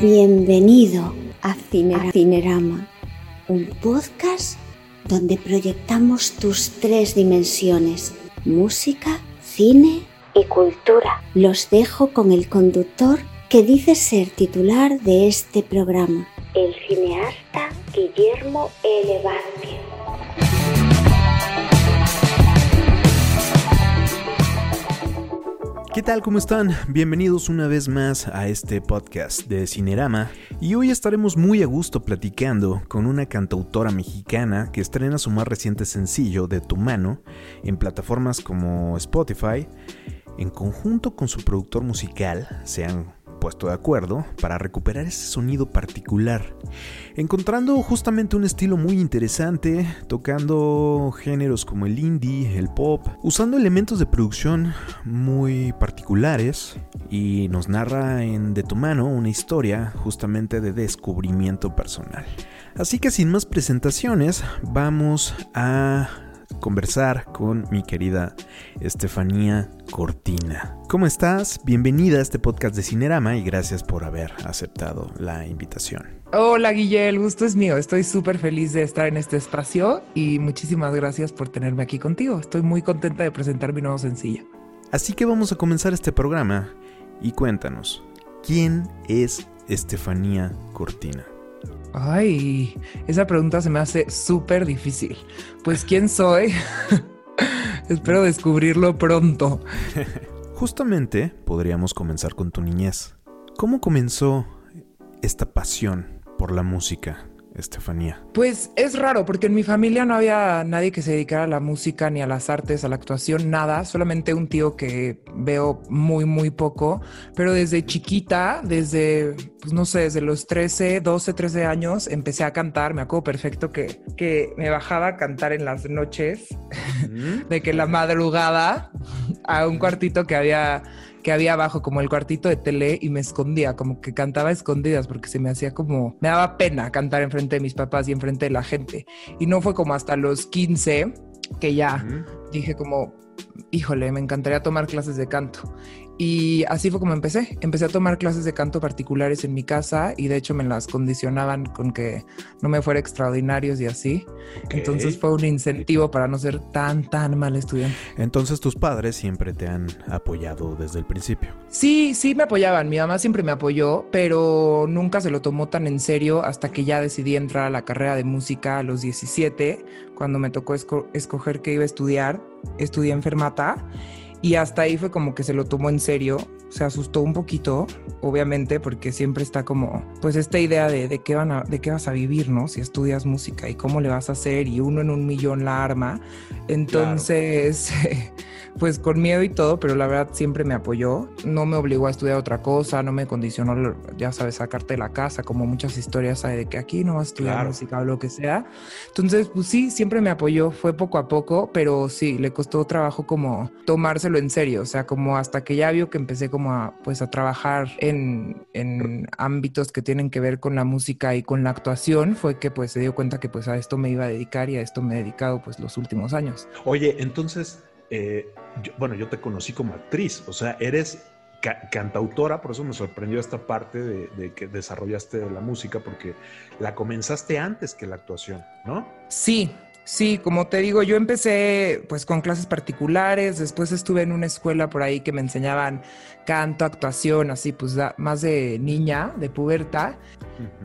Bienvenido a Cinerama, un podcast donde proyectamos tus tres dimensiones, música, cine y cultura. Los dejo con el conductor que dice ser titular de este programa, el cineasta Guillermo L. Vázquez. ¿Qué tal? ¿Cómo están? Bienvenidos una vez más a este podcast de Cinerama y hoy estaremos muy a gusto platicando con una cantautora mexicana que estrena su más reciente sencillo de Tu mano en plataformas como Spotify en conjunto con su productor musical, sean puesto de acuerdo para recuperar ese sonido particular, encontrando justamente un estilo muy interesante, tocando géneros como el indie, el pop, usando elementos de producción muy particulares y nos narra en De tu mano una historia justamente de descubrimiento personal. Así que sin más presentaciones, vamos a conversar con mi querida Estefanía Cortina. ¿Cómo estás? Bienvenida a este podcast de Cinerama y gracias por haber aceptado la invitación. Hola Guille, el gusto es mío. Estoy súper feliz de estar en este espacio y muchísimas gracias por tenerme aquí contigo. Estoy muy contenta de presentar mi nuevo sencillo. Así que vamos a comenzar este programa y cuéntanos, ¿quién es Estefanía Cortina? Ay, esa pregunta se me hace súper difícil. Pues, ¿quién soy? Espero descubrirlo pronto. Justamente podríamos comenzar con tu niñez. ¿Cómo comenzó esta pasión por la música? Estefanía? Pues es raro porque en mi familia no había nadie que se dedicara a la música ni a las artes, a la actuación, nada, solamente un tío que veo muy, muy poco, pero desde chiquita, desde, pues no sé, desde los 13, 12, 13 años, empecé a cantar, me acuerdo perfecto que, que me bajaba a cantar en las noches, de que la madrugada, a un cuartito que había que había abajo, como el cuartito de tele, y me escondía, como que cantaba escondidas, porque se me hacía como, me daba pena cantar enfrente de mis papás y enfrente de la gente. Y no fue como hasta los 15 que ya dije como, híjole, me encantaría tomar clases de canto. Y así fue como empecé. Empecé a tomar clases de canto particulares en mi casa y de hecho me las condicionaban con que no me fuera extraordinarios y así. Entonces fue un incentivo para no ser tan, tan mal estudiante. Entonces tus padres siempre te han apoyado desde el principio. Sí, sí me apoyaban. Mi mamá siempre me apoyó, pero nunca se lo tomó tan en serio hasta que ya decidí entrar a la carrera de música a los 17, cuando me tocó escoger qué iba a estudiar. Estudié enfermata y hasta ahí fue como que se lo tomó en serio, se asustó un poquito, obviamente, porque siempre está como, pues esta idea de, de, qué, van a, de qué vas a vivir, ¿no? Si estudias música y cómo le vas a hacer y uno en un millón la arma. Entonces, pues con miedo y todo, pero la verdad siempre me apoyó. No me obligó a estudiar otra cosa, no me condicionó, ya sabes, sacarte de la casa, como muchas historias hay de que aquí no vas a estudiar música o lo que sea. Entonces, pues sí, siempre me apoyó, fue poco a poco, pero sí, le costó trabajo como tomárselo en serio, o sea, como hasta que ya vio que empecé como a, pues a trabajar en, en ámbitos que tienen que ver con la música y con la actuación, fue que pues se dio cuenta que pues a esto me iba a dedicar y a esto me he dedicado pues los últimos años. Oye, entonces eh, bueno, yo te conocí como actriz, o sea, eres cantautora, por eso me sorprendió esta parte de, que desarrollaste la música, porque la comenzaste antes que la actuación, ¿no? Sí, Sí, como te digo, yo empecé pues con clases particulares, después estuve en una escuela por ahí que me enseñaban canto, actuación, así pues más de niña, de puberta.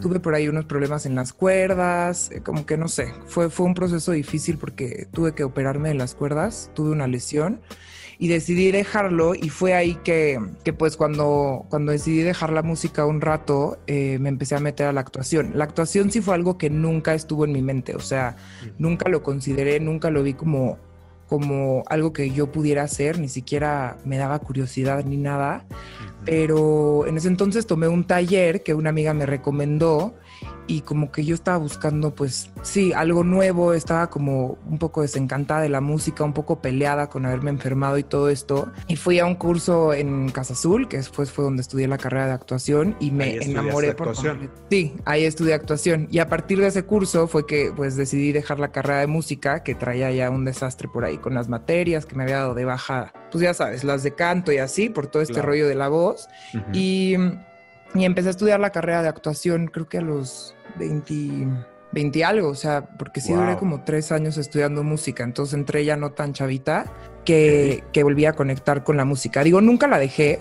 Tuve por ahí unos problemas en las cuerdas, eh, como que no sé, fue, fue un proceso difícil porque tuve que operarme de las cuerdas, tuve una lesión y decidí dejarlo y fue ahí que, que pues cuando, cuando decidí dejar la música un rato eh, me empecé a meter a la actuación. La actuación sí fue algo que nunca estuvo en mi mente, o sea, nunca lo consideré, nunca lo vi como como algo que yo pudiera hacer, ni siquiera me daba curiosidad ni nada, pero en ese entonces tomé un taller que una amiga me recomendó y como que yo estaba buscando pues sí, algo nuevo, estaba como un poco desencantada de la música, un poco peleada con haberme enfermado y todo esto. Y fui a un curso en Casa Azul, que después fue donde estudié la carrera de actuación y me enamoré por actuación. Sí, ahí estudié actuación y a partir de ese curso fue que pues decidí dejar la carrera de música, que traía ya un desastre por ahí con las materias que me había dado de baja, pues ya sabes, las de canto y así, por todo este rollo de la voz. Y y empecé a estudiar la carrera de actuación, creo que a los 20, 20 algo, o sea, porque sí duré como tres años estudiando música, entonces entré ya no tan chavita que, que volví a conectar con la música. Digo, nunca la dejé,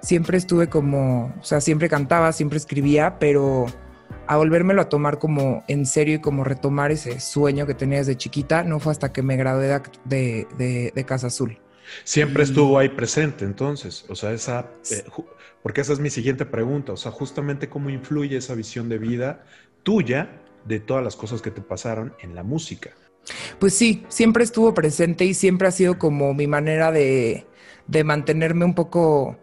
siempre estuve como, o sea, siempre cantaba, siempre escribía, pero a volvérmelo a tomar como en serio y como retomar ese sueño que tenía desde chiquita, no fue hasta que me gradué de, de, Casa Azul. Siempre estuvo ahí presente, entonces, o sea, esa, eh, porque esa es mi siguiente pregunta, o sea, justamente cómo influye esa visión de vida tuya de todas las cosas que te pasaron en la música. Pues sí, siempre estuvo presente y siempre ha sido como mi manera de, de mantenerme un poco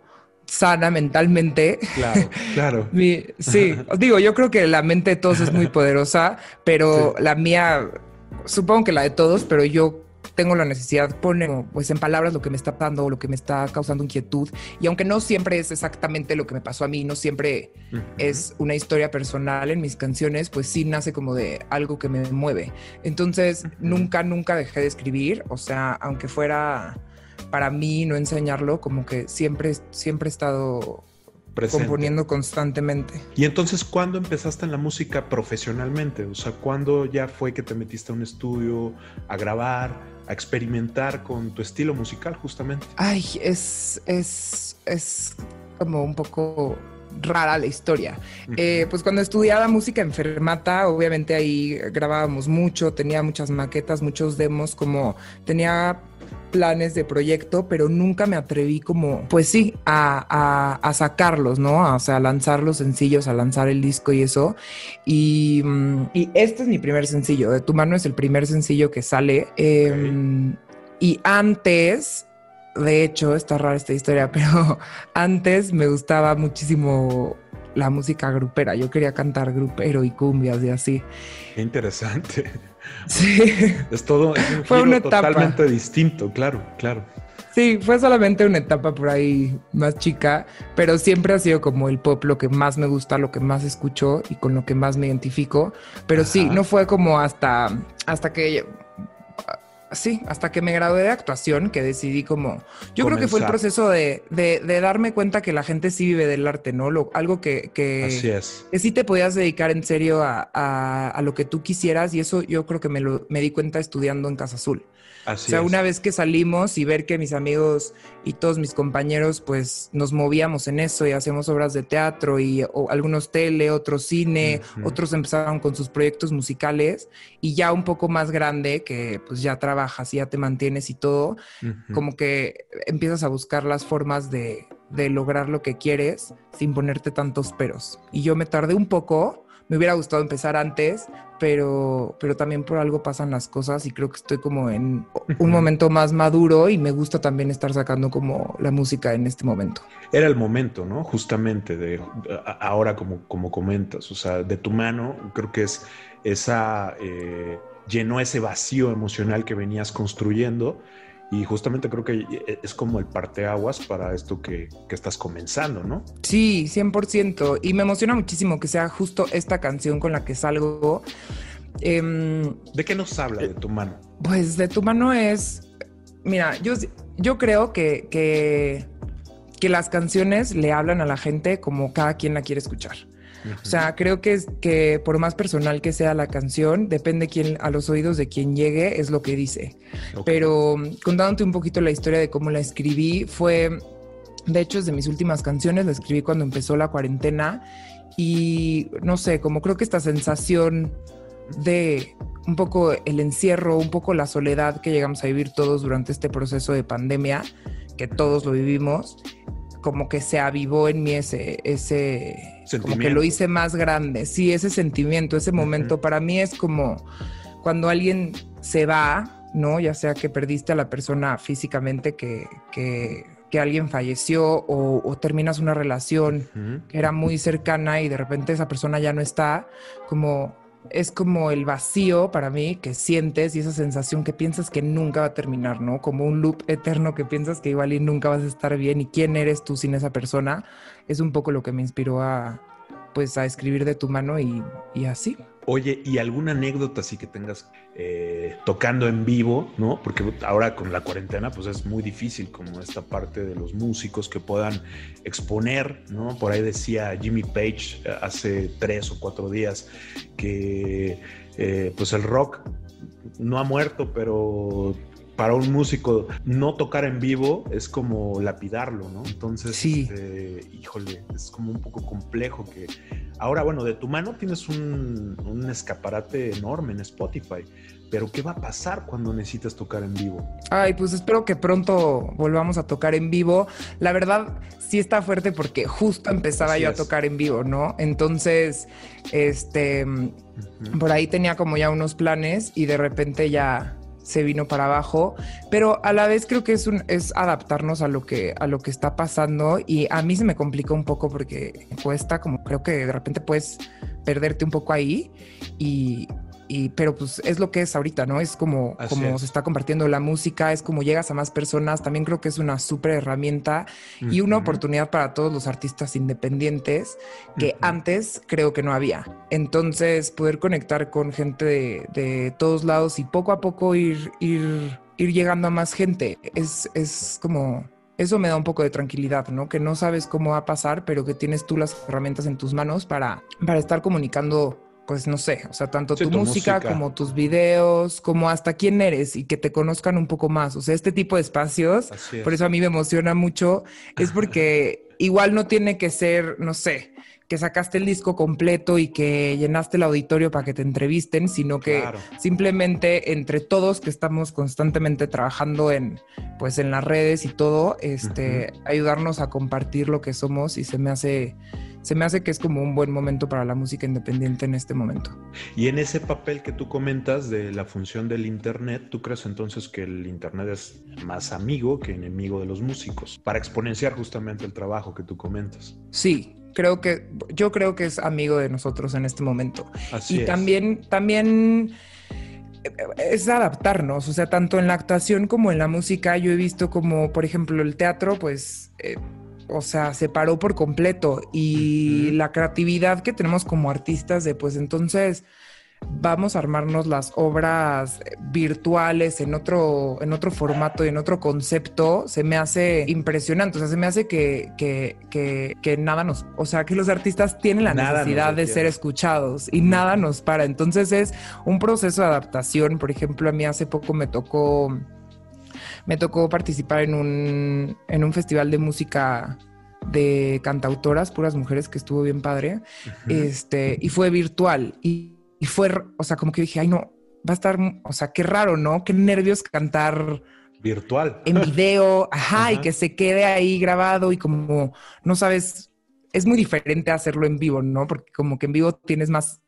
sana mentalmente. Claro, claro. sí, digo, yo creo que la mente de todos es muy poderosa, pero la mía, supongo que la de todos, pero yo tengo la necesidad poner pues en palabras lo que me está dando o lo que me está causando inquietud y aunque no siempre es exactamente lo que me pasó a mí, no siempre es una historia personal en mis canciones, pues sí nace como de algo que me mueve. Entonces, nunca nunca dejé de escribir, o sea, aunque fuera para mí no enseñarlo, como que siempre, siempre he estado componiendo constantemente. ¿Y entonces cuándo empezaste en la música profesionalmente? O sea, ¿cuándo ya fue que te metiste a un estudio, a grabar, a experimentar con tu estilo musical justamente? Ay, es, es, es como un poco rara la historia. Eh, pues cuando estudiaba música en Fermata, obviamente ahí grabábamos mucho, tenía muchas maquetas, muchos demos, como tenía planes de proyecto, pero nunca me atreví como, pues sí, a, sacarlos, ¿no? O sea, a lanzar los sencillos, a lanzar el disco y eso. Y, mm, este es mi primer sencillo, De tu mano es el primer sencillo que sale. Em, y antes, de hecho, está rara esta historia, pero antes me gustaba muchísimo la música grupera. Yo quería cantar grupero y cumbias y así. Qué interesante. Sí. Es todo un fue una etapa. totalmente distinto, claro, claro. Sí, fue solamente una etapa por ahí más chica, pero siempre ha sido como el pop lo que más me gusta, lo que más escucho y con lo que más me identifico. Pero sí, no fue como hasta, hasta que Sí, hasta que me gradué de actuación, que decidí como, yo creo que fue el proceso de, de, darme cuenta que la gente sí vive del arte, ¿no? Lo, algo que, que, Así es. que sí te podías dedicar en serio a, a, a, lo que tú quisieras y eso yo creo que me, lo, me di cuenta estudiando en Casa Azul o sea, una vez que salimos y ver que mis amigos y todos mis compañeros, pues nos movíamos en eso y hacemos obras de teatro y algunos tele, otros cine, otros empezaron con sus proyectos musicales y ya un poco más grande, que pues ya trabajas y ya te mantienes y todo, como que empiezas a buscar las formas de, de lograr lo que quieres sin ponerte tantos peros. Y yo me tardé un poco me hubiera gustado empezar antes, pero, pero también por algo pasan las cosas y creo que estoy como en un momento más maduro y me gusta también estar sacando como la música en este momento. Era el momento, ¿no? Justamente de ahora como, como comentas, o sea, de tu mano, creo que es esa, eh, llenó ese vacío emocional que venías construyendo y justamente creo que e, es como el parteaguas para esto que, que estás comenzando, ¿no? Sí, 100%. Y me emociona muchísimo que sea justo esta canción con la que salgo. Em, ¿De qué nos habla de tu mano? Pues de tu mano es. Mira, yo, yo creo que, que, que las canciones le hablan a la gente como cada quien la quiere escuchar. O sea, creo que, es, que por más personal que sea la canción, depende quién, a los oídos de quien llegue, es lo que dice. Pero contándote un poquito la historia de cómo la escribí, fue, de hecho, es de mis últimas canciones, la escribí cuando empezó la cuarentena y no sé, como creo que esta sensación de un poco el encierro, un poco la soledad que llegamos a vivir todos durante este proceso de pandemia, que todos lo vivimos, como que se avivó en mí ese, ese, como que lo hice más grande. Sí, ese sentimiento, ese momento, para mí es como cuando alguien se va, ¿no? Ya sea que perdiste a la persona físicamente, que, que, que alguien falleció o, terminas una relación que era muy cercana y de repente esa persona ya no está, como es como el vacío para mí que sientes y esa sensación que piensas que nunca va a terminar, ¿no? Como un loop eterno que piensas que igual y nunca vas a estar bien y quién eres tú sin esa persona, es un poco lo que me inspiró a, pues, a escribir de tu mano y, y así. Oye, ¿y alguna anécdota así que tengas eh, tocando en vivo, no? Porque ahora con la cuarentena, pues es muy difícil como esta parte de los músicos que puedan exponer, ¿no? Por ahí decía Jimmy Page eh, hace tres o cuatro días que eh, pues el rock no ha muerto, pero para un músico no tocar en vivo es como lapidarlo, ¿no? Entonces, sí. Este, híjole, es como un poco complejo que ahora, bueno, de tu mano tienes un, un, escaparate enorme en Spotify, pero ¿qué va a pasar cuando necesitas tocar en vivo? Ay, pues espero que pronto volvamos a tocar en vivo. La verdad, sí está fuerte porque justo empezaba Así yo es. a tocar en vivo, ¿no? Entonces, este, uh -huh. por ahí tenía como ya unos planes y de repente ya se vino para abajo, pero a la vez creo que es un es adaptarnos a lo que a lo que está pasando y a mí se me complica un poco porque cuesta como creo que de repente puedes perderte un poco ahí y y, pero pues es lo que es ahorita, ¿no? Es como, como es. se está compartiendo la música, es como llegas a más personas. También creo que es una súper herramienta uh -huh. y una oportunidad para todos los artistas independientes que uh -huh. antes creo que no había. Entonces, poder conectar con gente de, de todos lados y poco a poco ir, ir, ir llegando a más gente es, es como eso me da un poco de tranquilidad, ¿no? Que no sabes cómo va a pasar, pero que tienes tú las herramientas en tus manos para, para estar comunicando pues no sé, o sea, tanto sí, tu, tu música, música, como tus videos, como hasta quién eres y que te conozcan un poco más. O sea, este tipo de espacios, por eso a mí me emociona mucho, es porque igual no tiene que ser, no sé, que sacaste el disco completo y que llenaste el auditorio para que te entrevisten, sino que claro. simplemente entre todos que estamos constantemente trabajando en pues en las redes y todo, este, uh -huh. ayudarnos a compartir lo que somos y se me hace se me hace que es como un buen momento para la música independiente en este momento. Y en ese papel que tú comentas de la función del Internet, ¿tú crees entonces que el Internet es más amigo que enemigo de los músicos? Para exponenciar justamente el trabajo que tú comentas. Sí, creo que yo creo que es amigo de nosotros en este momento. Así y es. también, también es adaptarnos, o sea, tanto en la actuación como en la música, yo he visto como, por ejemplo, el teatro, pues... Eh, o sea, se paró por completo y uh -huh. la creatividad que tenemos como artistas de pues entonces vamos a armarnos las obras virtuales en otro, en otro formato y en otro concepto, se me hace impresionante. O sea, se me hace que, que, que, que nada nos, o sea, que los artistas tienen la nada necesidad de ser escuchados y nada nos para. Entonces es un proceso de adaptación. Por ejemplo, a mí hace poco me tocó me tocó participar en un, en un festival de música de cantautoras, puras mujeres, que estuvo bien padre. Uh -huh. Este, y fue virtual. Y, y, fue, o sea, como que dije, ay, no, va a estar, o sea, qué raro, ¿no? Qué nervios cantar. Virtual. En video, ajá, ajá, y que se quede ahí grabado y como no sabes, es muy diferente hacerlo en vivo, ¿no? Porque como que en vivo tienes más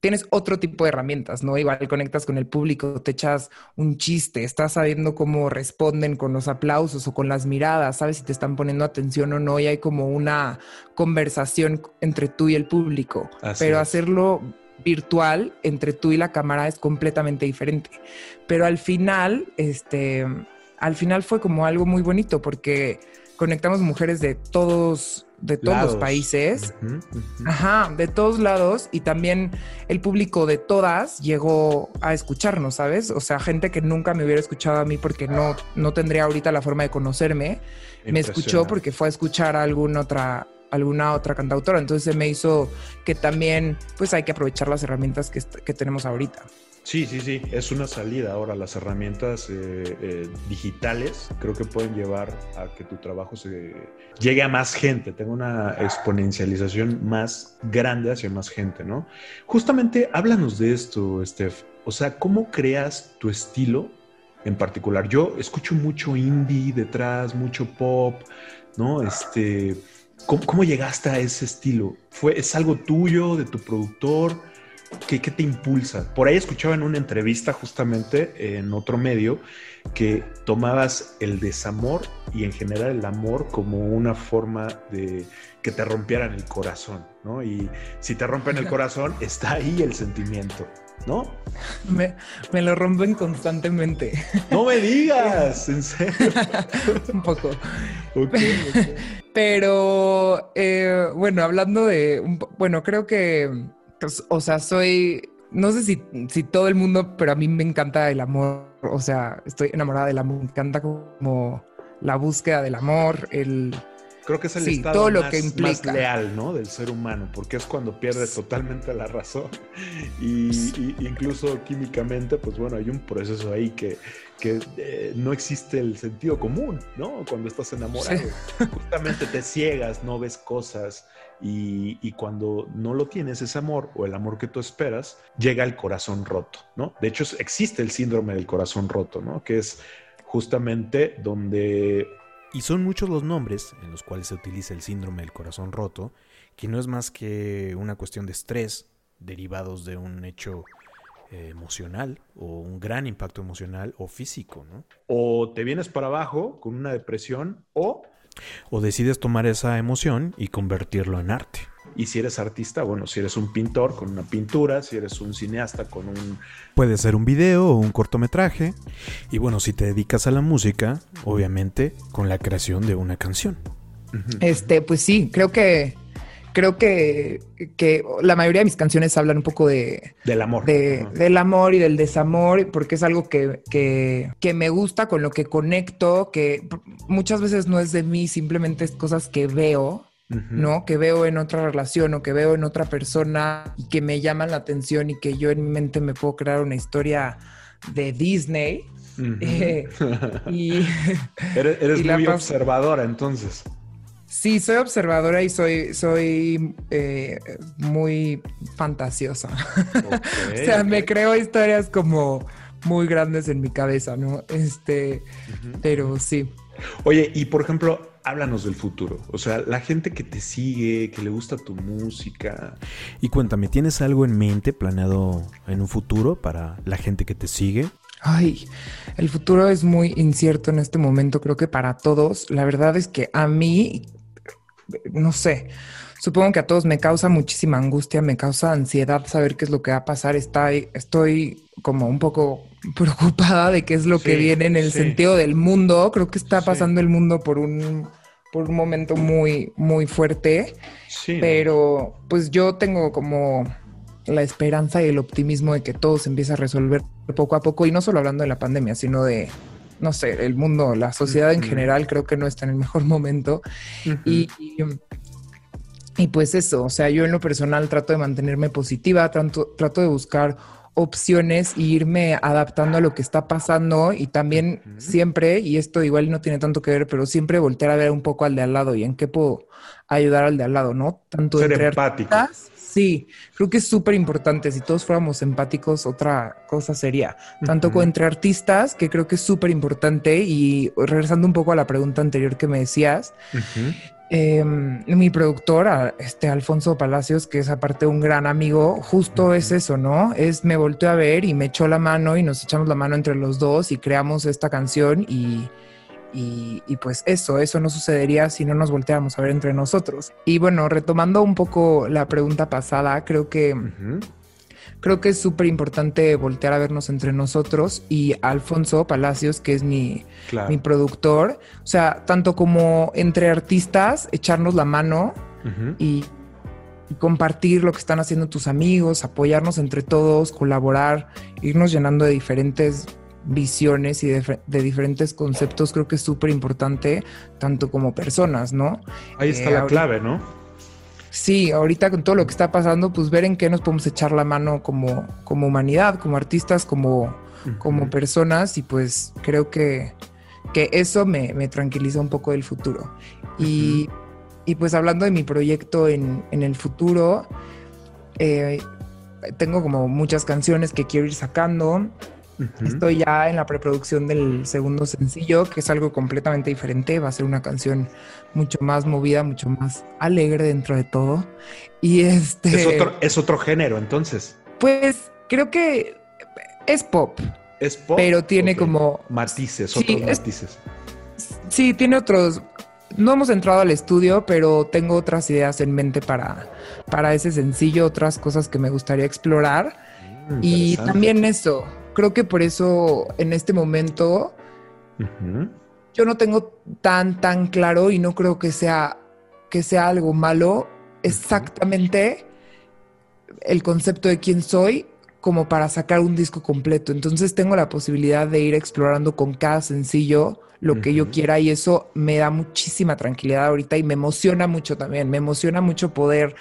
tienes otro tipo de herramientas, ¿no? Igual conectas con el público, te echas un chiste, estás sabiendo cómo responden con los aplausos o con las miradas, sabes si te están poniendo atención o no, y hay como una conversación entre tú y el público. Así Pero es. hacerlo virtual entre tú y la cámara es completamente diferente. Pero al final, este, al final fue como algo muy bonito porque conectamos mujeres de todos de todos lados. los países, uh -huh, uh -huh. ajá, de todos lados y también el público de todas llegó a escucharnos, ¿sabes? O sea, gente que nunca me hubiera escuchado a mí porque no, no tendría ahorita la forma de conocerme, me escuchó porque fue a escuchar a alguna otra alguna otra cantautora, entonces se me hizo que también pues hay que aprovechar las herramientas que, que tenemos ahorita. Sí, sí, sí, es una salida ahora. Las herramientas eh, eh, digitales creo que pueden llevar a que tu trabajo se llegue a más gente, tenga una exponencialización más grande hacia más gente, ¿no? Justamente háblanos de esto, Steph. O sea, ¿cómo creas tu estilo en particular? Yo escucho mucho indie detrás, mucho pop, ¿no? Este, ¿cómo, cómo llegaste a ese estilo? ¿Fue, ¿Es algo tuyo, de tu productor? ¿Qué, ¿Qué, te impulsa? Por ahí escuchaba en una entrevista justamente en otro medio que tomabas el desamor y en general el amor como una forma de que te rompieran el corazón, ¿no? Y si te rompen el corazón, está ahí el sentimiento, ¿no? Me, me lo rompen constantemente. No me digas, en serio. Un poco. Okay, okay. Pero, eh, bueno, hablando de, bueno, creo que pues, o sea, soy, no sé si, si todo el mundo, pero a mí me encanta el amor, o sea, estoy enamorada del amor, me encanta como la búsqueda del amor, el... Creo que es el Sí, estado todo lo más, que más implica. leal, ¿no? Del ser humano, porque es cuando pierdes totalmente la razón. Y, y incluso químicamente, pues bueno, hay un proceso ahí que, que eh, no existe el sentido común, ¿no? Cuando estás enamorado. Justamente te ciegas, no ves cosas. Y, y cuando no lo tienes, ese amor o el amor que tú esperas, llega el corazón roto, ¿no? De hecho, existe el síndrome del corazón roto, ¿no? Que es justamente donde Y son muchos los nombres en los cuales se utiliza el síndrome del corazón roto, que no es más que una cuestión de estrés derivados de un hecho eh, emocional o un gran impacto emocional o físico, ¿no? o te vienes para abajo con una depresión o, O decides tomar esa emoción y convertirlo en arte. y si eres artista, bueno, si eres un pintor con una pintura, si eres un cineasta con un... Puede ser un video o un cortometraje. Y bueno, si te dedicas a la música, obviamente con la creación de una canción. Este, pues sí, creo que, creo que, que la mayoría de mis canciones hablan un poco de, Del amor. de- del amor y del desamor, porque es algo que, que, que me gusta, con lo que conecto, que muchas veces no es de mí, simplemente es cosas que veo. ¿no? Que veo en otra relación o que veo en otra persona y que me llaman la atención y que yo en mi mente me puedo crear una historia de Disney. Eh, y eres eres y muy observadora, entonces. sí, soy observadora y soy, soy eh, muy fantasiosa. O sea, me creo historias como muy grandes en mi cabeza, ¿no? Este, pero sí. Oye, y por ejemplo, háblanos del futuro. O sea, la gente que te sigue, que le gusta tu música. Y cuéntame, ¿tienes algo en mente planeado en un futuro para la gente que te sigue? Ay, el futuro es muy incierto en este momento, creo que para todos. La verdad es que a mí, no sé, supongo que a todos me causa muchísima angustia, me causa ansiedad saber qué es lo que va a pasar. Está, estoy como un poco preocupada de qué es lo que viene en el sí. sentido del mundo. Creo que está Sí. pasando el mundo por un, por un momento muy, muy fuerte. Pero pues yo tengo como la esperanza y el optimismo de que todo se empieza a resolver poco a poco y no solo hablando de la pandemia, sino de, no sé, el mundo, la sociedad en general creo que no está en el mejor momento. Y, y, pues eso, o sea, yo en lo personal trato de mantenerme positiva, trato, trato de buscar opciones e irme adaptando a lo que está pasando y también siempre, y esto igual no tiene tanto que ver, pero siempre voltear a ver un poco al de al lado y en qué puedo ayudar al de al lado, ¿no? Tanto Ser empático. artistas, Sí, creo que es súper importante. Si todos fuéramos empáticos, otra cosa sería. Tanto entre artistas, que creo que es súper importante. Y regresando un poco a la pregunta anterior que me decías. Eh, mi productor, este Alfonso Palacios, que es aparte un gran amigo, justo es eso, ¿no? Es me volteó a ver y me echó la mano y nos echamos la mano entre los dos y creamos esta canción y, y, y pues eso, eso no sucedería si no nos volteáramos a ver entre nosotros. Y bueno, retomando un poco la pregunta pasada, creo que. Creo que es súper importante voltear a vernos entre nosotros y Alfonso Palacios, que es mi, Claro. mi productor, o sea, tanto como entre artistas, echarnos la mano y, y compartir lo que están haciendo tus amigos, apoyarnos entre todos, colaborar, irnos llenando de diferentes visiones y de, de diferentes conceptos, creo que es súper importante, tanto como personas, ¿no? Ahí está Eh, la ahorita- clave, ¿no? Sí, ahorita con todo lo que está pasando, pues ver en qué nos podemos echar la mano como, como humanidad, como artistas, como, como personas y pues creo que, que eso me, me tranquiliza un poco del futuro. Y, y, pues hablando de mi proyecto en, en el futuro, eh, tengo como muchas canciones que quiero ir sacando. Estoy ya en la preproducción del segundo sencillo, que es algo completamente diferente. Va a ser una canción mucho más movida, mucho más alegre dentro de todo. Y este. Es otro, es otro género, entonces. Pues creo que es pop, Es pop. pero tiene como. Matices, Sí, otros es- matices. Sí, tiene otros. No hemos entrado al estudio, pero tengo otras ideas en mente para, para ese sencillo, otras cosas que me gustaría explorar. Mm, Y también eso. Creo que por eso en este momento yo no tengo tan, tan claro y no creo que sea, que sea algo malo exactamente el concepto de quién soy como para sacar un disco completo. Entonces tengo la posibilidad de ir explorando con cada sencillo lo que yo quiera y eso me da muchísima tranquilidad ahorita y me emociona mucho también. Me emociona mucho poder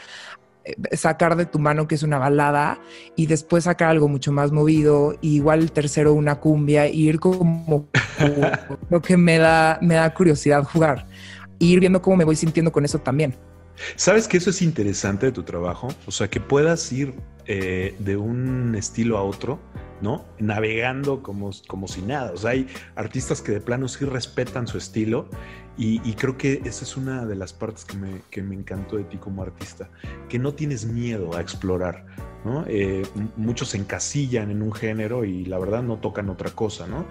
sacar de tu mano que es una balada y después sacar algo mucho más movido y igual el tercero una cumbia y ir como, lo que me da me da curiosidad jugar y ir viendo cómo me voy sintiendo con eso también. ¿Sabes que eso es interesante de tu trabajo? O sea, que puedas ir eh, de un estilo a otro, ¿no? Navegando como, como si nada. O sea, hay artistas que de plano sí respetan su estilo y, creo que esa es una de las partes que me, que me, encantó de ti como artista, que no tienes miedo a explorar, ¿no? Eh, muchos se encasillan en un género y la verdad no tocan otra cosa, ¿no?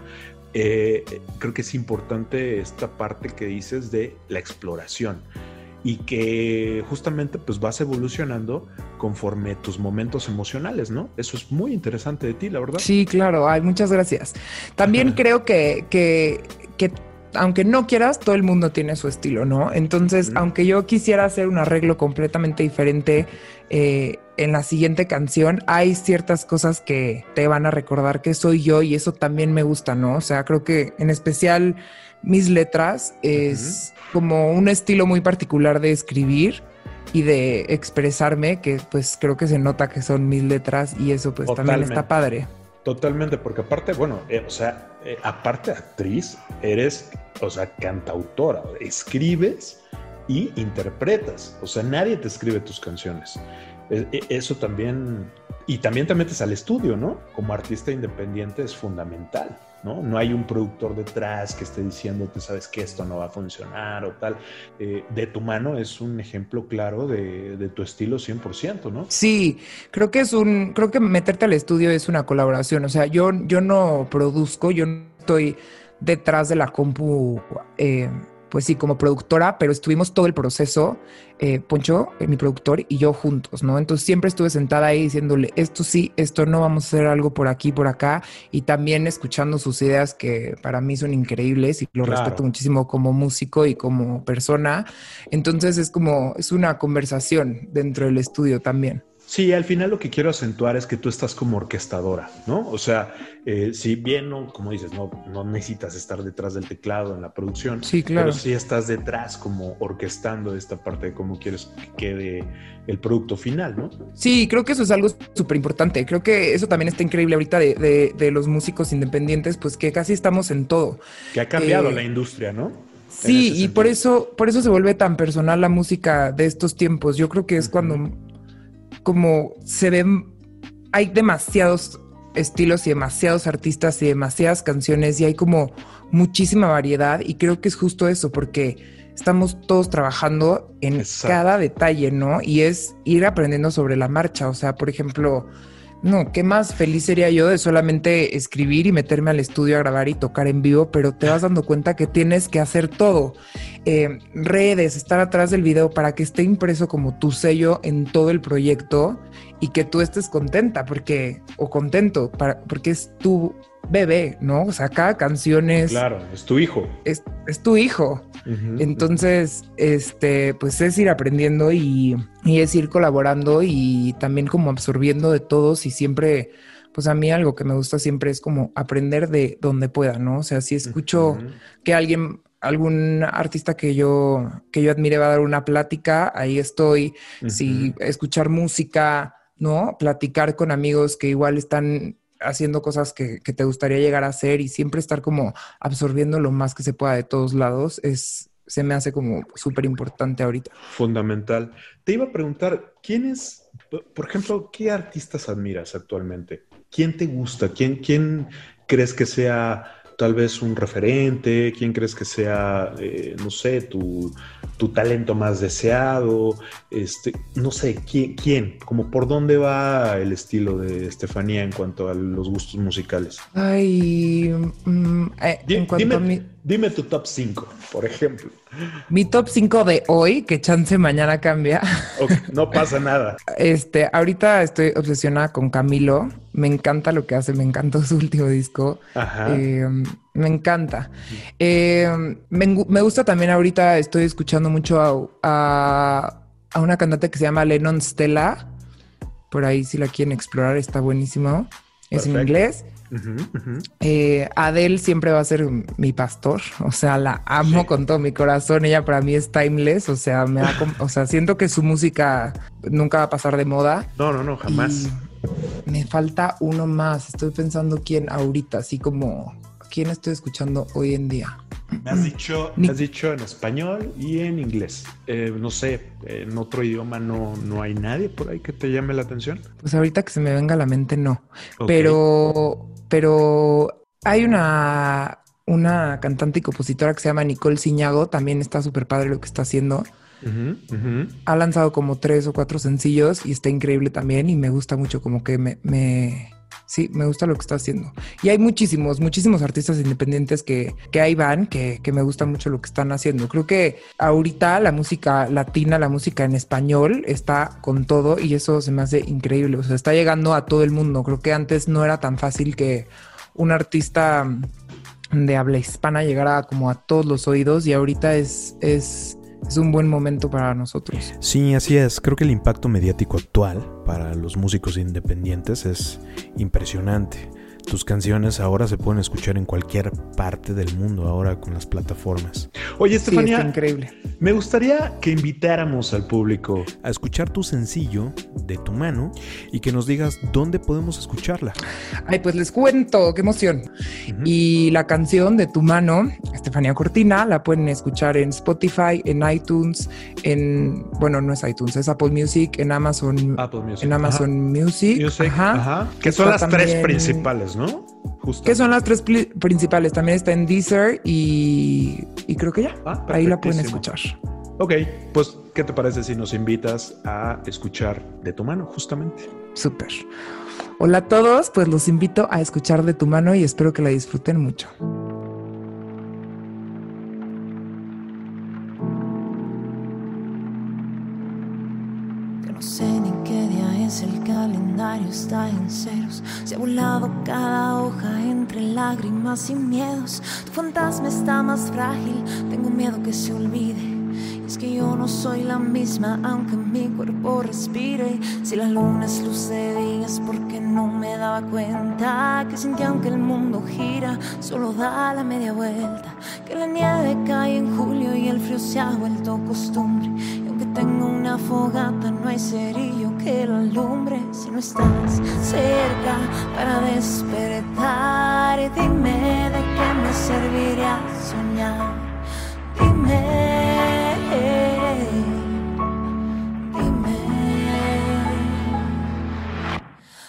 Eh, creo que es importante esta parte que dices de la exploración y que justamente pues vas evolucionando conforme tus momentos emocionales, ¿no? Eso es muy interesante de ti, la verdad. Sí, claro, ay, muchas gracias. También creo que, que, que aunque no quieras, todo el mundo tiene su estilo, ¿no? Entonces, aunque yo quisiera hacer un arreglo completamente diferente eh, en la siguiente canción, hay ciertas cosas que te van a recordar que soy yo y eso también me gusta, ¿no? O sea, creo que en especial mis letras es como un estilo muy particular de escribir y de expresarme, que pues creo que se nota que son mis letras y eso pues también está padre. Totalmente, porque aparte, bueno, eh, o sea, eh, aparte actriz, eres, o sea, cantautora, escribes y interpretas, o sea, nadie te escribe tus canciones. E, e, eso también, y también te metes al estudio, ¿no? Como artista independiente es fundamental. ¿No? No hay un productor detrás que esté diciéndote, sabes que esto no va a funcionar o tal. Eh, de tu mano es un ejemplo claro de, tu estilo 100%, ¿no? Sí, creo que es un, creo que meterte al estudio es una colaboración. O sea, yo, yo no produzco, yo no estoy detrás de la compu. Eh, pues sí, como productora, pero estuvimos todo el proceso, eh, Poncho, eh, mi productor, y yo juntos, ¿no? Entonces siempre estuve sentada ahí diciéndole, esto sí, esto no, vamos a hacer algo por aquí, por acá, y también escuchando sus ideas que para mí son increíbles y lo respeto muchísimo como músico y como persona. Entonces es como, es una conversación dentro del estudio también. Sí, al final lo que quiero acentuar es que tú estás como orquestadora, ¿no? O sea, eh, si bien, no, como dices, no, no necesitas estar detrás del teclado en la producción, sí, claro. pero sí estás detrás como orquestando esta parte de cómo quieres que quede el producto final, ¿no? Sí, creo que eso es algo súper importante. Creo que eso también está increíble ahorita de, de, los músicos independientes, pues que casi estamos en todo. Que ha cambiado eh, la industria, ¿no? Sí, y por eso, por eso se vuelve tan personal la música de estos tiempos. Yo creo que es cuando como se ven, hay demasiados estilos y demasiados artistas y demasiadas canciones y hay como muchísima variedad y creo que es justo eso porque estamos todos trabajando en cada detalle, ¿no? Y es ir aprendiendo sobre la marcha, o sea, por ejemplo, no, qué más feliz sería yo de solamente escribir y meterme al estudio a grabar y tocar en vivo, pero te vas dando cuenta que tienes que hacer todo. Eh, redes, estar atrás del video para que esté impreso como tu sello en todo el proyecto y que tú estés contenta porque, o contento, para, porque es tu bebé, ¿no? O sea, cada canción es... Claro, es tu hijo. Es, tu hijo. Entonces, este, pues es ir aprendiendo y, y, es ir colaborando y también como absorbiendo de todos y siempre, pues a mí algo que me gusta siempre es como aprender de donde pueda, ¿no? O sea, si escucho que alguien algún artista que yo, que yo admire va a dar una plática, ahí estoy. Si escuchar música, ¿no? Platicar con amigos que igual están haciendo cosas que, te gustaría llegar a hacer y siempre estar como absorbiendo lo más que se pueda de todos lados es se me hace como súper importante ahorita. Fundamental. Te iba a preguntar, ¿quién es, por ejemplo, qué artistas admiras actualmente? ¿Quién te gusta? ¿Quién, quién crees que sea tal vez un referente? ¿Quién crees que sea, eh, no sé, tu, talento más deseado? Este, no sé, ¿quién, ¿quién? Como por dónde va el estilo de Estefanía en cuanto a los gustos musicales? Ay, mm, eh, en cuanto a mi Dime tu top 5, por ejemplo. Mi top 5 de hoy, que chance mañana cambia. no pasa nada. Este, ahorita estoy obsesionada con Camilo. Me encanta lo que hace, me encantó su último disco. Ajá. Eh, me encanta. Eh, me, gusta también ahorita, estoy escuchando mucho a, a, una cantante que se llama Lennon Stella por ahí si la quieren explorar está buenísimo. Es en Eh, Adele siempre va a ser mi pastor, o sea, la amo Sí. con todo mi corazón. Ella para mí es timeless, o sea, me o sea, siento que su música nunca va a pasar de moda. No, no, no, jamás. Y me falta uno más. Estoy pensando quién ahorita, así como quién estoy escuchando hoy en día. Me has dicho, me has dicho en español y en inglés. Eh, no sé, en otro idioma no, no hay nadie por ahí que te llame la atención. Pues ahorita que se me venga a la mente, no. Pero, pero hay una, una cantante y compositora que se llama Nicole Ciñago. También está súper padre lo que está haciendo. Ha lanzado como tres o cuatro sencillos y está increíble también y me gusta mucho como que me, me sí, me gusta lo que está haciendo. Y hay muchísimos, muchísimos artistas independientes que, que ahí van, que, que me gusta mucho lo que están haciendo. Creo que ahorita la música latina, la música en español está con todo y eso se me hace increíble. O sea, está llegando a todo el mundo. Creo que antes no era tan fácil que un artista de habla hispana llegara como a todos los oídos y ahorita es, es, es un buen momento para nosotros. Sí, así es. Creo que el impacto mediático actual para los músicos independientes es impresionante. Tus canciones ahora se pueden escuchar en cualquier parte del mundo ahora con las plataformas. Oye, Sí, Estefanía, increíble. me gustaría que invitáramos al público. A escuchar tu sencillo de tu mano y que nos digas dónde podemos escucharla. Ay, pues les cuento, qué emoción. Y la canción de tu mano, Estefanía Cortina, la pueden escuchar en Spotify, en iTunes, en, bueno, no es iTunes, es Apple Music, en Amazon, Apple Music. en Amazon Music. Ajá. Music, ajá. ajá. Que son las tres también- principales, ¿no? Justo. Que son las tres principales. También está en Deezer y, y creo que ya. Ah, Ahí la pueden escuchar. Ok, pues, ¿qué te parece si nos invitas a escuchar de tu mano, justamente? Súper. Hola a todos, pues los invito a escuchar de tu mano y espero que la disfruten mucho. Que no sé ni qué día es el calendario, está en ceros. Se ha volado cada hoja entre lágrimas y miedos. Tu fantasma está más frágil, tengo miedo que se olvide. Y es que yo no soy la misma, aunque mi cuerpo respire. Si la luna es día, es porque no me daba cuenta. Que sin ti, aunque el mundo gira, solo da la media vuelta. Que la nieve cae en julio y el frío se ha vuelto costumbre. Y tengo una fogata, no hay cerillo que la alumbre. Si no estás cerca para despertar, dime de qué me serviría soñar. Dime. Dime.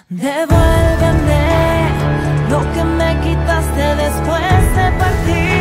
Devuélveme lo que me quitaste después de partir.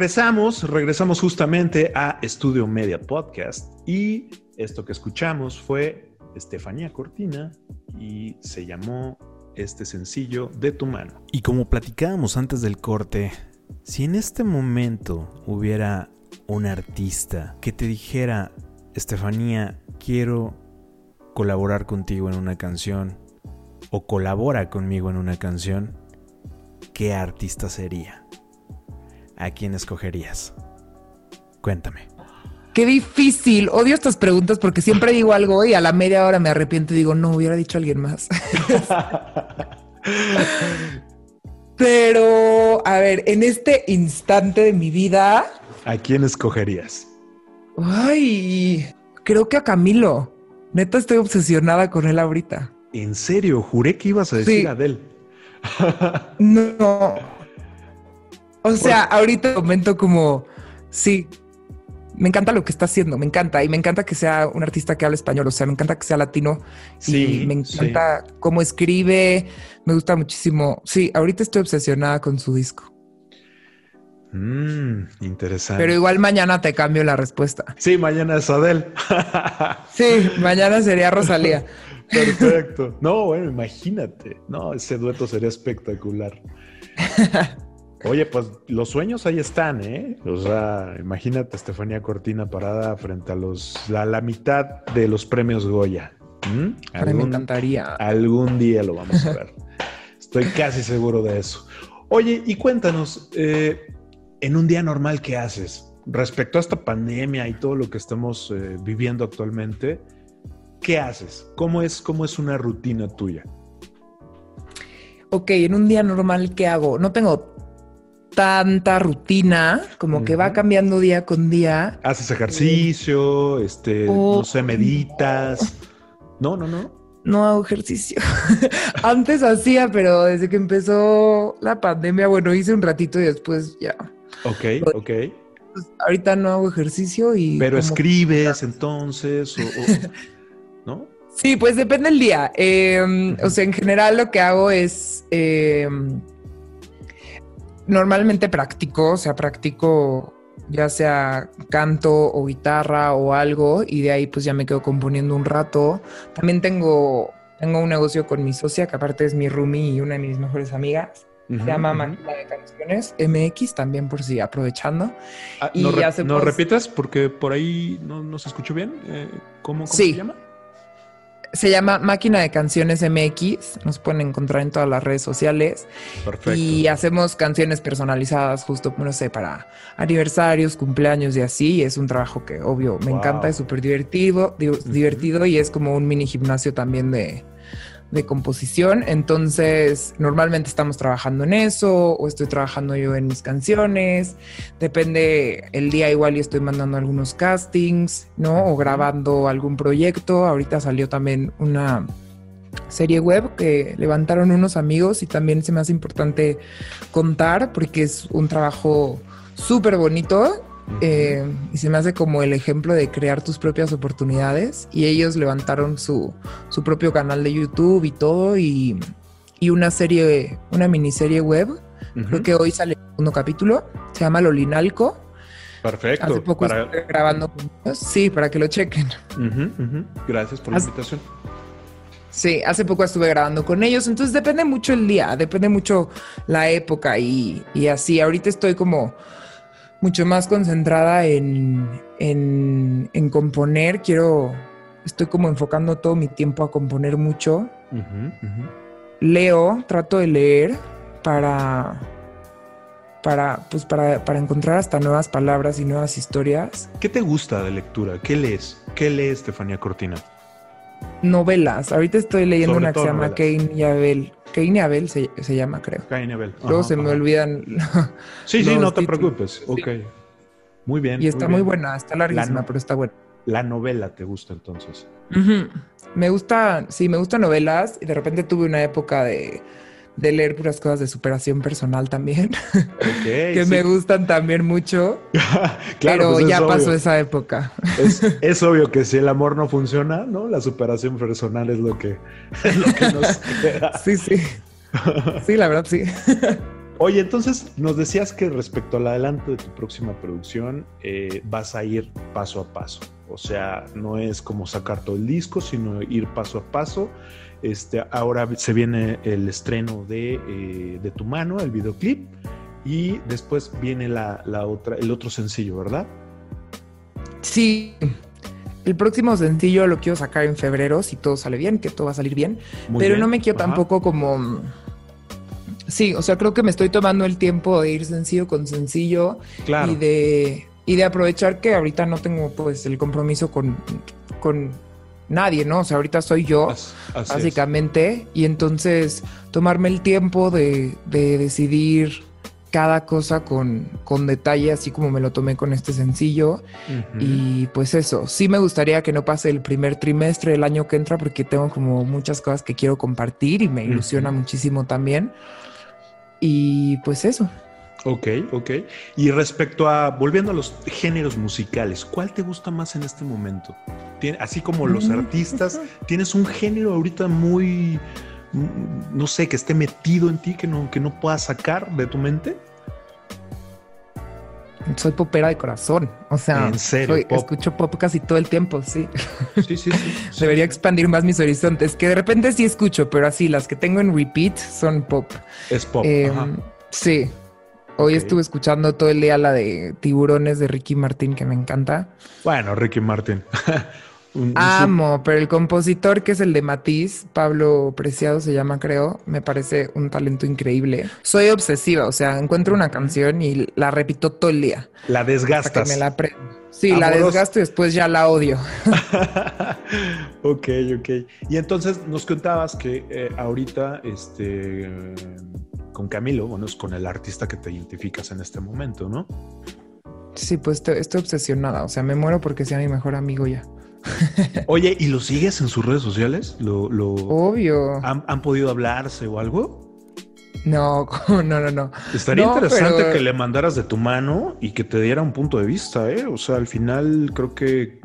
Regresamos, regresamos justamente a Estudio Media Podcast y esto que escuchamos fue Estefanía Cortina y se llamó este sencillo de tu mano. Y como platicábamos antes del corte, si en este momento hubiera un artista que te dijera, Estefanía, quiero colaborar contigo en una canción, o colabora conmigo en una canción, ¿qué artista sería? ¿A quién escogerías? Cuéntame. Qué difícil. Odio estas preguntas porque siempre digo algo y a la media hora me arrepiento y digo, no, hubiera dicho alguien más. Pero, a ver, en este instante de mi vida, ¿A quién escogerías? ay, creo que a Camilo. Neta estoy obsesionada con él ahorita. En serio, juré que ibas a decir Sí. Adele. No. O sea, ahorita comento como, sí, me encanta lo que está haciendo, me encanta. Y me encanta que sea un artista que habla español, o sea, me encanta que sea latino. Sí, y me encanta cómo escribe, me gusta muchísimo. Sí, ahorita estoy obsesionada con su disco. Mm, interesante. Pero igual mañana te cambio la respuesta. Sí, mañana es Adele. Sí, mañana sería Rosalía. Perfecto. No, bueno, imagínate. No, ese dueto sería espectacular. Oye, pues los sueños ahí están, ¿eh? O sea, imagínate a Estefanía Cortina parada frente a los la, la mitad de los premios Goya. ¿Mm? Ay, me Algún- encantaría. Algún día lo vamos a ver. Estoy casi seguro de eso. Oye, y cuéntanos, eh, en un día normal, ¿qué haces? Respecto a esta pandemia y todo lo que estamos eh, viviendo actualmente, ¿qué haces? ¿Cómo es, ¿Cómo es una rutina tuya? Ok, en un día normal, ¿qué hago? No tengo tanta rutina, como que va cambiando día con día. ¿Haces ejercicio? Este, Oh, no sé, meditas. No, no, no. No hago ejercicio. Antes hacía, pero desde que empezó la pandemia, bueno, hice un ratito y después ya. Ok, ok. Pues, ahorita no hago ejercicio y. Pero escribes entonces, o, o- ¿no? Sí, pues depende del día. Eh, O sea, en general lo que hago es. eh, normalmente practico, o sea, practico ya sea canto o guitarra o algo, y de ahí pues ya me quedo componiendo un rato. También tengo, tengo un negocio con mi socia, que aparte es mi roomie y una de mis mejores amigas. Se llama. Máquina de Canciones, MX, también por si aprovechando. Ah, Y ¿No, re- no repites? Porque por ahí no, no se escuchó bien. Eh, ¿Cómo, cómo Sí. se llama? Se llama Máquina de Canciones MX, nos pueden encontrar en todas las redes sociales. Perfecto. Y hacemos canciones personalizadas justo, no sé, para aniversarios, cumpleaños y así. Es un trabajo que, obvio, me Wow. encanta, es súper divertido, di- divertido y es como un mini gimnasio también de, de composición. Entonces, normalmente estamos trabajando en eso o estoy trabajando yo en mis canciones. Depende el día igual y estoy mandando algunos castings, ¿no? O grabando algún proyecto. Ahorita salió también una serie web que levantaron unos amigos y también se me hace importante contar porque es un trabajo súper bonito. Eh, y se me hace como el ejemplo de crear tus propias oportunidades y ellos levantaron su, su propio canal de YouTube y todo y, y una serie, una miniserie web. Creo que hoy sale el segundo capítulo. Se llama Lolinalco. Perfecto. Hace poco Para- estuve grabando con ellos. Sí, para que lo chequen. Gracias por la invitación. Sí, hace poco estuve grabando con ellos, entonces depende mucho el día, depende mucho la época y, y así. Ahorita estoy como mucho más concentrada en, en, en componer, quiero, estoy como enfocando todo mi tiempo a componer mucho. Leo, trato de leer para, para, pues para, para encontrar hasta nuevas palabras y nuevas historias. ¿Qué te gusta de lectura? ¿Qué lees? ¿Qué lees, Estefanía Cortina? Novelas. Ahorita estoy leyendo una que se llama Cain y Abel. Cain y Abel se, llama, creo. Cain y Abel. Luego se me olvidan. sí, sí, no te preocupes. Ok. Muy bien. Y está muy, buena, está larguísima, pero está buena. La novela te gusta entonces. Me gusta, sí, me gustan novelas y de repente tuve una época de, leer puras cosas de superación personal también, que me gustan también mucho, claro, pero pues ya pasó esa época. Es, obvio que si el amor no funciona, ¿no? La superación personal es lo que, lo que nos queda. Sí, sí. Sí, la verdad, sí. Oye, entonces nos decías que respecto al adelanto de tu próxima producción eh, vas a ir paso a paso. O sea, no es como sacar todo el disco, sino ir paso a paso. Este, ahora se viene el estreno de, eh, de Tu Mano, el videoclip, y después viene la, otra, el otro sencillo, ¿verdad? Sí. El próximo sencillo lo quiero sacar en febrero, si todo sale bien, que todo va a salir bien. pero no me quiero tampoco como Sí, o sea, creo que me estoy tomando el tiempo de ir sencillo con sencillo y de y de aprovechar que ahorita no tengo pues el compromiso con, con nadie, ¿no? O sea, ahorita soy yo, básicamente, y entonces tomarme el tiempo de, de decidir cada cosa con, con, detalle, así como me lo tomé con este sencillo. Y pues eso, sí me gustaría que no pase el primer trimestre del año que entra porque tengo como muchas cosas que quiero compartir y me ilusiona muchísimo también. Y pues eso. Ok, ok. Y respecto a, volviendo a los géneros musicales, ¿cuál te gusta más en este momento? así como los mm. artistas, ¿tienes un género ahorita muy, mm, no sé, que esté metido en ti, que no, que no puedas sacar de tu mente? Soy popera de corazón, o sea, ¿En serio? escucho pop casi todo el tiempo, sí. Sí, sí, sí. Debería expandir más mis horizontes, que de repente sí escucho, pero así, las que tengo en repeat son pop. Es pop. Eh, sí, Hoy estuve escuchando todo el día la de Tiburones de Ricky Martín, que me encanta. Bueno, Ricky Martín. Amo, pero el compositor que es el de Matiz, Pablo Preciado se llama, creo, me parece un talento increíble. Soy obsesiva, o sea, encuentro una canción y la repito todo el día. La desgastas. me la Sí, la desgasto y después ya la odio. ok, ok. Y entonces nos contabas que eh, ahorita, este, con Camilo, bueno, es con el artista que te identificas en este momento, ¿no? Sí, pues estoy, obsesionada, o sea, me muero porque sea mi mejor amigo ya. Oye, ¿y lo sigues en sus redes sociales? ¿Lo, Obvio. ¿han, podido hablarse o algo? No, no, no, no. Estaría interesante que le mandaras de tu mano y que te diera un punto de vista, ¿eh? O sea, al final creo que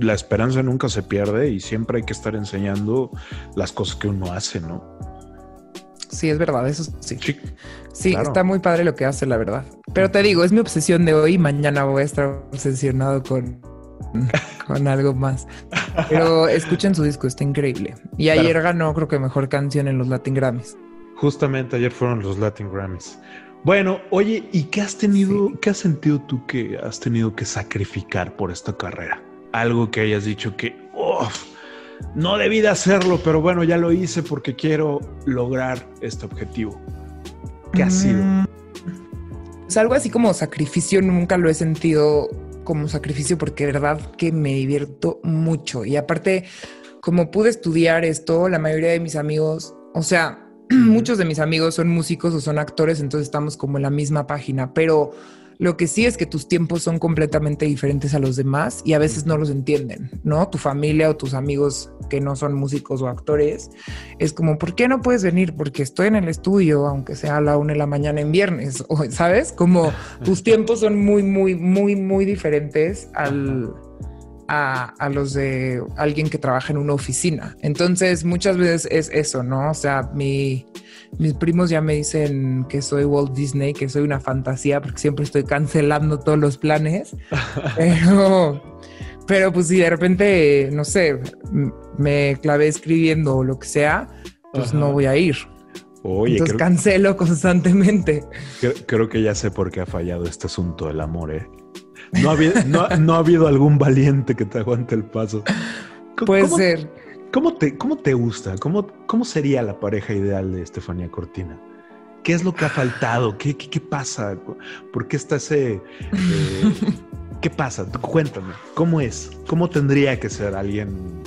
la esperanza nunca se pierde y siempre hay que estar enseñando las cosas que uno hace, ¿no? Sí, es verdad, eso sí. Sí, está muy padre lo que hace, la verdad. Pero te digo, es mi obsesión de hoy. Mañana voy a estar obsesionado con, con algo más. Pero escuchen su disco, está increíble. Y ayer ganó, creo que mejor canción en los Latin Grammys. Justamente ayer fueron los Latin Grammys. Bueno, oye, ¿y qué has tenido, qué has sentido tú que has tenido que sacrificar por esta carrera? Algo que hayas dicho que, no debí de hacerlo, pero bueno, ya lo hice porque quiero lograr este objetivo. ¿Qué ha sido? Mm, es algo así como sacrificio, nunca lo he sentido como sacrificio porque de verdad que me divierto mucho. Y aparte, como pude estudiar esto, la mayoría de mis amigos, o sea, muchos de mis amigos son músicos o son actores, entonces estamos como en la misma página, pero lo que sí es que tus tiempos son completamente diferentes a los demás y a veces no los entienden, ¿no? Tu familia o tus amigos que no son músicos o actores, es como, ¿por qué no puedes venir? Porque estoy en el estudio, aunque sea a la una de la mañana en viernes, ¿sabes? Como tus tiempos son muy, muy, muy, muy diferentes al a, los de alguien que trabaja en una oficina. Entonces, muchas veces es eso, ¿no? O sea, mi, mis primos ya me dicen que soy Walt Disney, que soy una fantasía, porque siempre estoy cancelando todos los planes. pero, pero pues si de repente, no sé, me clavé escribiendo o lo que sea, pues no voy a ir. Oye, Entonces cancelo constantemente. creo, que ya sé por qué ha fallado este asunto del amor, ¿eh? No ha, habido, algún valiente que te aguante el paso. Puede ser. ¿Cómo te, ¿Cómo te gusta? ¿Cómo, ¿Cómo sería la pareja ideal de Estefanía Cortina? ¿Qué es lo que ha faltado? ¿Qué, qué, pasa? ¿Por qué está ese... Eh, ¿Qué pasa? Cuéntame, ¿cómo es? ¿Cómo tendría que ser alguien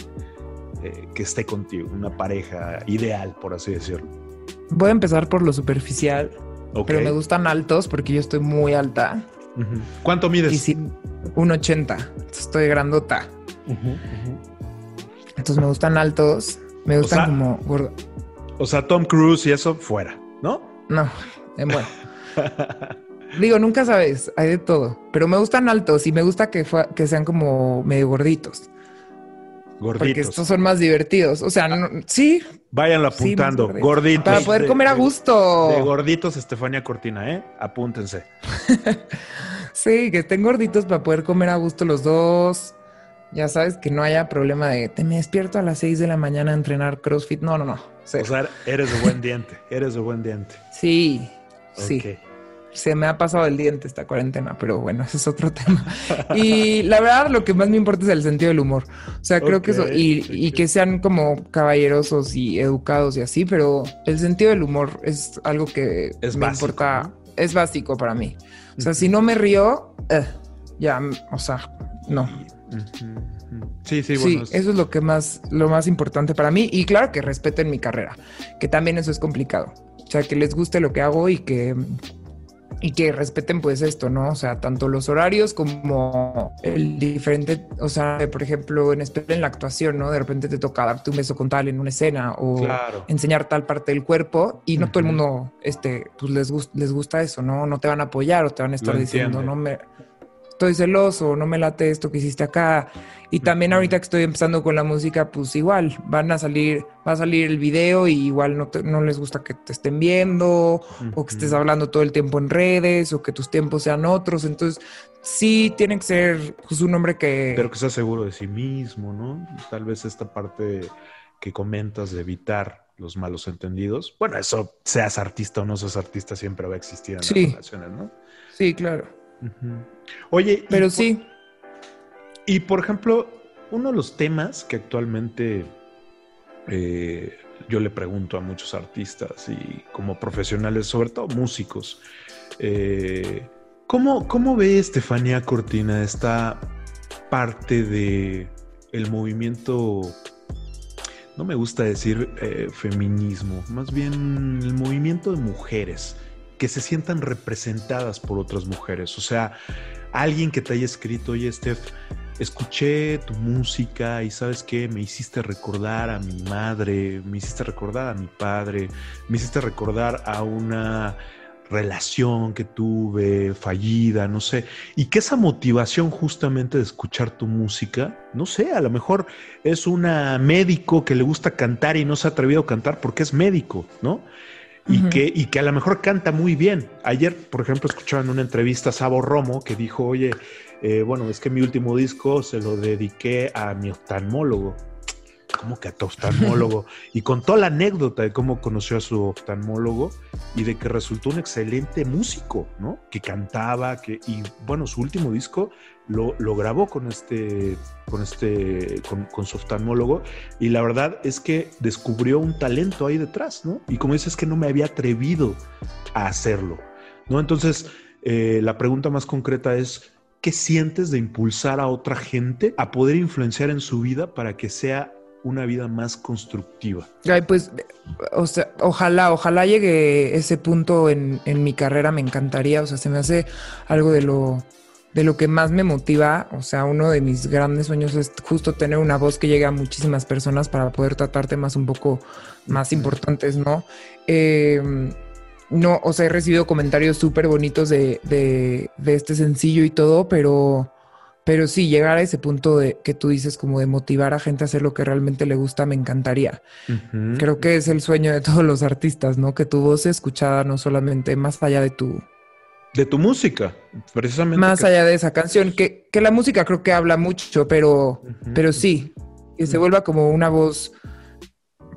eh, que esté contigo, una pareja ideal, por así decirlo? Voy a empezar por lo superficial, pero me gustan altos porque yo estoy muy alta. ¿Cuánto mides? Y sí, un 80. Estoy grandota. Entonces me gustan altos. Me gustan como gordo. O sea, Tom Cruise y eso fuera, ¿no? No, eh, bueno. Digo, nunca sabes, hay de todo. Pero me gustan altos y me gusta que, que sean como medio gorditos. Gorditos. Porque estos son más divertidos. O sea, sí. Váyanlo apuntando. gorditos. Para poder comer a gusto. De gorditos, Estefania Cortina, ¿eh? Apúntense. sí, que estén gorditos para poder comer a gusto los dos. Ya sabes que no haya problema de te me despierto a las 6 de la mañana a entrenar CrossFit. No, no, no. O sea, eres de buen diente. Eres de buen diente. Sí, sí. Se me ha pasado el diente esta cuarentena, pero bueno, ese es otro tema. Y la verdad, lo que más me importa es el sentido del humor. O sea, creo que eso, y, que sean como caballerosos y educados y así, pero el sentido del humor es algo que me importa, es básico para mí. O sea, si no me río, eh, ya, o sea, no. Sí, sí, bueno. Sí, eso es lo que más, lo más importante para mí. Y claro que respeten mi carrera, que también eso es complicado. O sea, que les guste lo que hago y que y que respeten pues esto, ¿no? O sea, tanto los horarios como el diferente, o sea, por ejemplo, en, en la actuación, ¿no? De repente te toca darte un beso con tal en una escena o enseñar tal parte del cuerpo y no todo el mundo, este, pues les, les gusta eso, ¿no? No te van a apoyar o te van a estar diciendo, no me, estoy celoso, no me late esto que hiciste acá. Y también ahorita que estoy empezando con la música, pues igual, van a salir, va a salir el video y igual no, no les gusta que te estén viendo o que estés hablando todo el tiempo en redes o que tus tiempos sean otros. Entonces, sí tiene que ser pues, un hombre que... Pero que sea seguro de sí mismo, ¿no? Tal vez esta parte que comentas de evitar los malos entendidos. Bueno, eso, seas artista o no seas artista, siempre va a existir en las relaciones, ¿no? Sí, claro. Oye, pero sí. y por ejemplo, uno de los temas que actualmente eh, yo le pregunto a muchos artistas y como profesionales, sobre todo músicos, eh, ¿cómo, ¿cómo, ve Estefanía Cortina esta parte de el movimiento? No me gusta decir eh, feminismo, más bien el movimiento de mujeres que se sientan representadas por otras mujeres. O sea, alguien que te haya escrito, oye, Steph, escuché tu música y sabes qué, me hiciste recordar a mi madre, me hiciste recordar a mi padre, me hiciste recordar a una relación que tuve, fallida, no sé, y que esa motivación justamente de escuchar tu música, no sé, a lo mejor es una médico que le gusta cantar y no se ha atrevido a cantar porque es médico, ¿no? Y, que, y que a lo mejor canta muy bien. Ayer, por ejemplo, escuchaba en una entrevista a Sabo Romo que dijo, oye, eh, bueno, es que mi último disco se lo dediqué a mi oftalmólogo. ¿Cómo que a tu oftalmólogo? y contó la anécdota de cómo conoció a su oftalmólogo y de que resultó un excelente músico, ¿no? Que cantaba, que, y bueno, su último disco lo, lo grabó con este, con este, con, su oftalmólogo y la verdad es que descubrió un talento ahí detrás, ¿no? Y como dices, que no me había atrevido a hacerlo, ¿no? Entonces, eh, la pregunta más concreta es, ¿qué sientes de impulsar a otra gente a poder influenciar en su vida para que sea una vida más constructiva. Ay, pues, o sea, ojalá, ojalá llegue ese punto en, en, mi carrera, me encantaría, o sea, se me hace algo de lo, de lo que más me motiva, o sea, uno de mis grandes sueños es justo tener una voz que llegue a muchísimas personas para poder tratar temas un poco más importantes, ¿no? Em, no, o sea, he recibido comentarios súper bonitos de, de, de, este sencillo y todo, pero, pero sí, llegar a ese punto de que tú dices como de motivar a gente a hacer lo que realmente le gusta, me encantaría. Creo que es el sueño de todos los artistas, ¿no? Que tu voz sea escuchada no solamente más allá de tu, de tu música, precisamente. Más allá de esa canción, que, que, la música creo que habla mucho, pero, pero sí, que se vuelva como una voz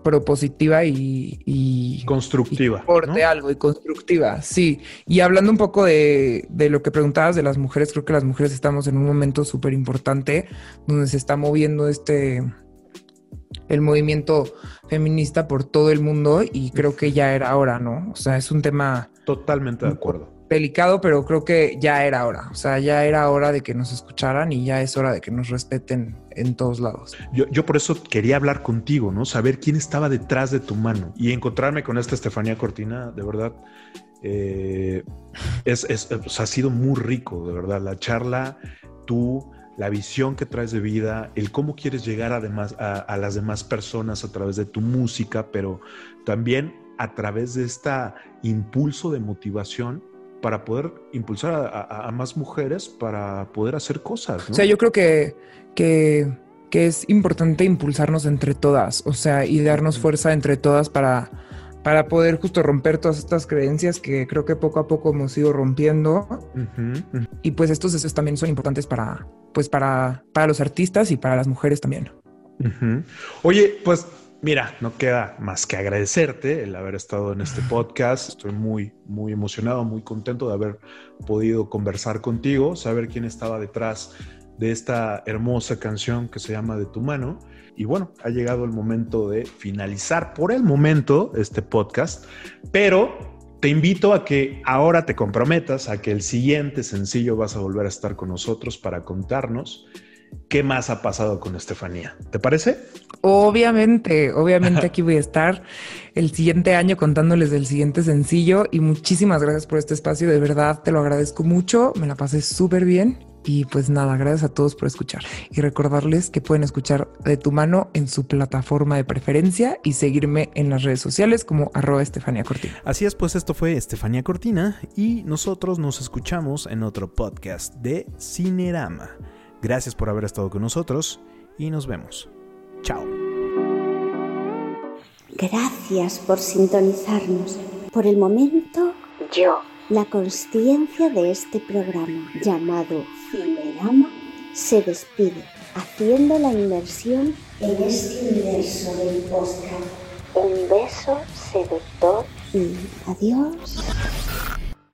propositiva y, constructiva. Y algo y constructiva, sí. Y hablando un poco de, de, lo que preguntabas de las mujeres, creo que las mujeres estamos en un momento súper importante donde se está moviendo este el movimiento feminista por todo el mundo y creo que ya era hora, ¿no? O sea, es un tema totalmente de acuerdo delicado, pero creo que ya era hora. O sea, ya era hora de que nos escucharan y ya es hora de que nos respeten en todos lados. Yo, yo por eso quería hablar contigo, ¿no? Saber quién estaba detrás de tu mano y encontrarme con esta Estefanía Cortina, de verdad. eh, es, es- ha sido muy rico, de verdad. La charla, tú, la visión que traes de vida, el cómo quieres llegar además a, a las demás personas a través de tu música, pero también a través de este impulso de motivación para poder impulsar a, a- a más mujeres para poder hacer cosas. ¿no? O sea, yo creo que, que, que es importante impulsarnos entre todas, o sea, y darnos fuerza entre todas para, para poder justo romper todas estas creencias que creo que poco a poco hemos ido rompiendo. Y pues estos deseos también son importantes para, pues para, para los artistas y para las mujeres también. Oye, pues mira, no queda más que agradecerte el haber estado en este podcast. Estoy muy, muy emocionado, muy contento de haber podido conversar contigo, saber quién estaba detrás de esta hermosa canción que se llama De tu mano. Y bueno, ha llegado el momento de finalizar por el momento este podcast, pero te invito a que ahora te comprometas a que el siguiente sencillo vas a volver a estar con nosotros para contarnos qué más ha pasado con Estefanía. ¿Te parece? Obviamente, obviamente aquí voy a estar el siguiente año contándoles del siguiente sencillo y muchísimas gracias por este espacio, de verdad te lo agradezco mucho, me la pasé súper bien y pues nada, gracias a todos por escuchar y recordarles que pueden escuchar de tu mano en su plataforma de preferencia y seguirme en las redes sociales como arroba Estefanía Cortina. Así es, pues esto fue Estefanía Cortina y nosotros nos escuchamos en otro podcast de Cinerama. Gracias por haber estado con nosotros y nos vemos. Chao. Gracias por sintonizarnos. Por el momento, yo, la consciencia de este programa llamado Cinerama, se despide, haciendo la inmersión en este universo del podcast. Un beso seductor y adiós.